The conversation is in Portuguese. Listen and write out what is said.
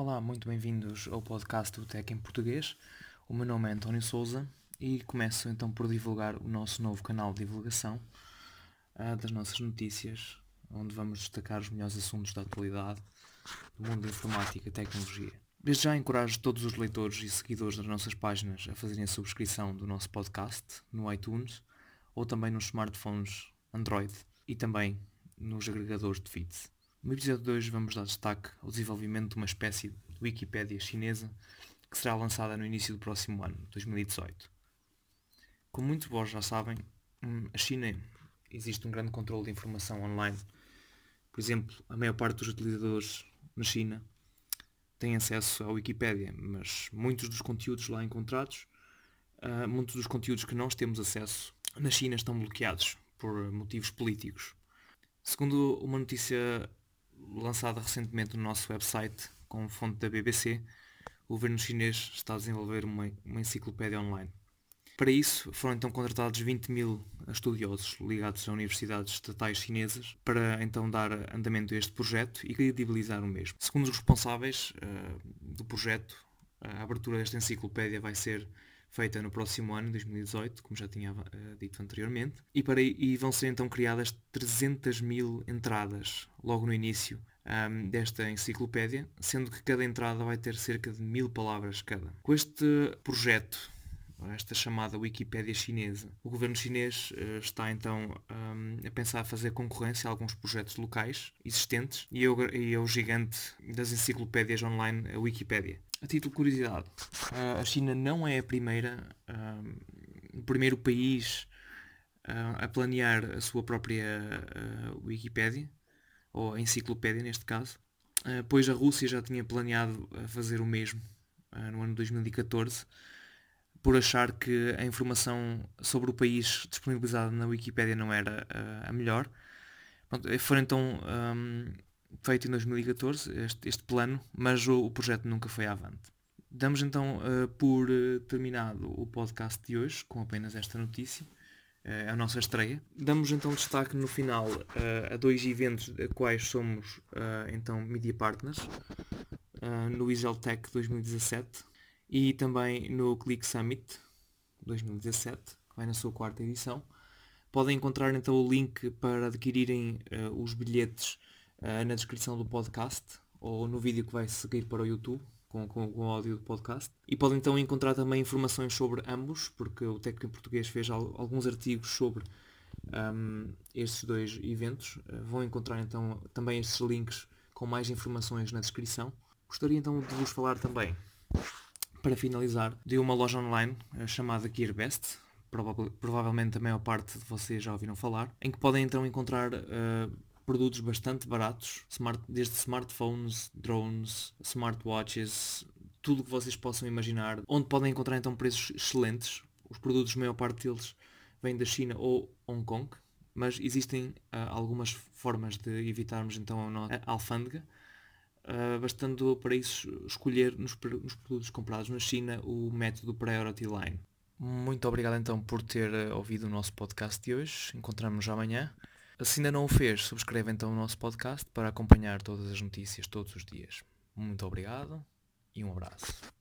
Olá, muito bem-vindos ao podcast do Tech em Português. O meu nome é António Souza e começo então por divulgar o nosso novo canal de divulgação uh, das nossas notícias, onde vamos destacar os melhores assuntos da atualidade do mundo da informática e tecnologia. Desde já encorajo todos os leitores e seguidores das nossas páginas a fazerem a subscrição do nosso podcast no iTunes ou também nos smartphones Android e também nos agregadores de feeds. No episódio vamos dar destaque ao desenvolvimento de uma espécie de Wikipédia chinesa que será lançada no início do próximo ano, 2018. Como muitos de vós já sabem, hum, a China existe um grande controle de informação online. Por exemplo, a maior parte dos utilizadores na China tem acesso à Wikipédia, mas muitos dos conteúdos lá encontrados, uh, muitos dos conteúdos que nós temos acesso na China estão bloqueados por motivos políticos. Segundo uma notícia lançada recentemente no nosso website com fonte da BBC, o governo chinês está a desenvolver uma, uma enciclopédia online. Para isso, foram então contratados 20 mil estudiosos ligados a universidades estatais chinesas para então dar andamento a este projeto e credibilizar o mesmo. Segundo os responsáveis uh, do projeto, a abertura desta enciclopédia vai ser feita no próximo ano, 2018, como já tinha uh, dito anteriormente, e, para, e vão ser então criadas 300 mil entradas logo no início um, desta enciclopédia, sendo que cada entrada vai ter cerca de mil palavras cada. Com este projeto, esta chamada Wikipédia chinesa, o governo chinês uh, está então um, a pensar a fazer concorrência a alguns projetos locais existentes e ao, e ao gigante das enciclopédias online, a Wikipédia. A título de curiosidade, a China não é a primeira, o primeiro país a planear a sua própria Wikipédia, ou enciclopédia neste caso, pois a Rússia já tinha planeado fazer o mesmo no ano 2014, por achar que a informação sobre o país disponibilizada na Wikipédia não era a melhor. foram então feito em 2014, este, este plano, mas o, o, projeto nunca foi avante. Damos então uh, por uh, terminado o podcast de hoje, com apenas esta notícia, uh, a nossa estreia. Damos então destaque no final a dois eventos a quais somos então media partners, no Iseltech 2017 e também no Click Summit 2017, que vai na sua quarta edição. Podem encontrar então o link para adquirirem os bilhetes uh, na descrição do podcast ou no vídeo que vai seguir para o YouTube com, com, com o áudio do podcast. E podem então encontrar também informações sobre ambos, porque o Técnico em Português fez al alguns artigos sobre um, estes dois eventos. Uh, vão encontrar então também estes links com mais informações na descrição. Gostaria então de vos falar também, para finalizar, de uma loja online uh, chamada GearBest, Prova provavelmente a maior parte de vocês já ouviram falar, em que podem então encontrar uh, produtos bastante baratos, smart, desde smartphones, drones, smartwatches, tudo o que vocês possam imaginar, onde podem encontrar então preços excelentes. Os produtos, a maior parte deles, vêm da China ou Hong Kong, mas existem uh, algumas formas de evitarmos então a, alfândega, uh, bastando para isso escolher nos, nos, produtos comprados na China o método Priority Line. Muito obrigado então por ter ah, ouvido o nosso podcast de hoje. Encontramos-nos amanhã. Se ainda não o fez, subscreva então o nosso podcast para acompanhar todas as notícias todos os dias. Muito obrigado e um abraço.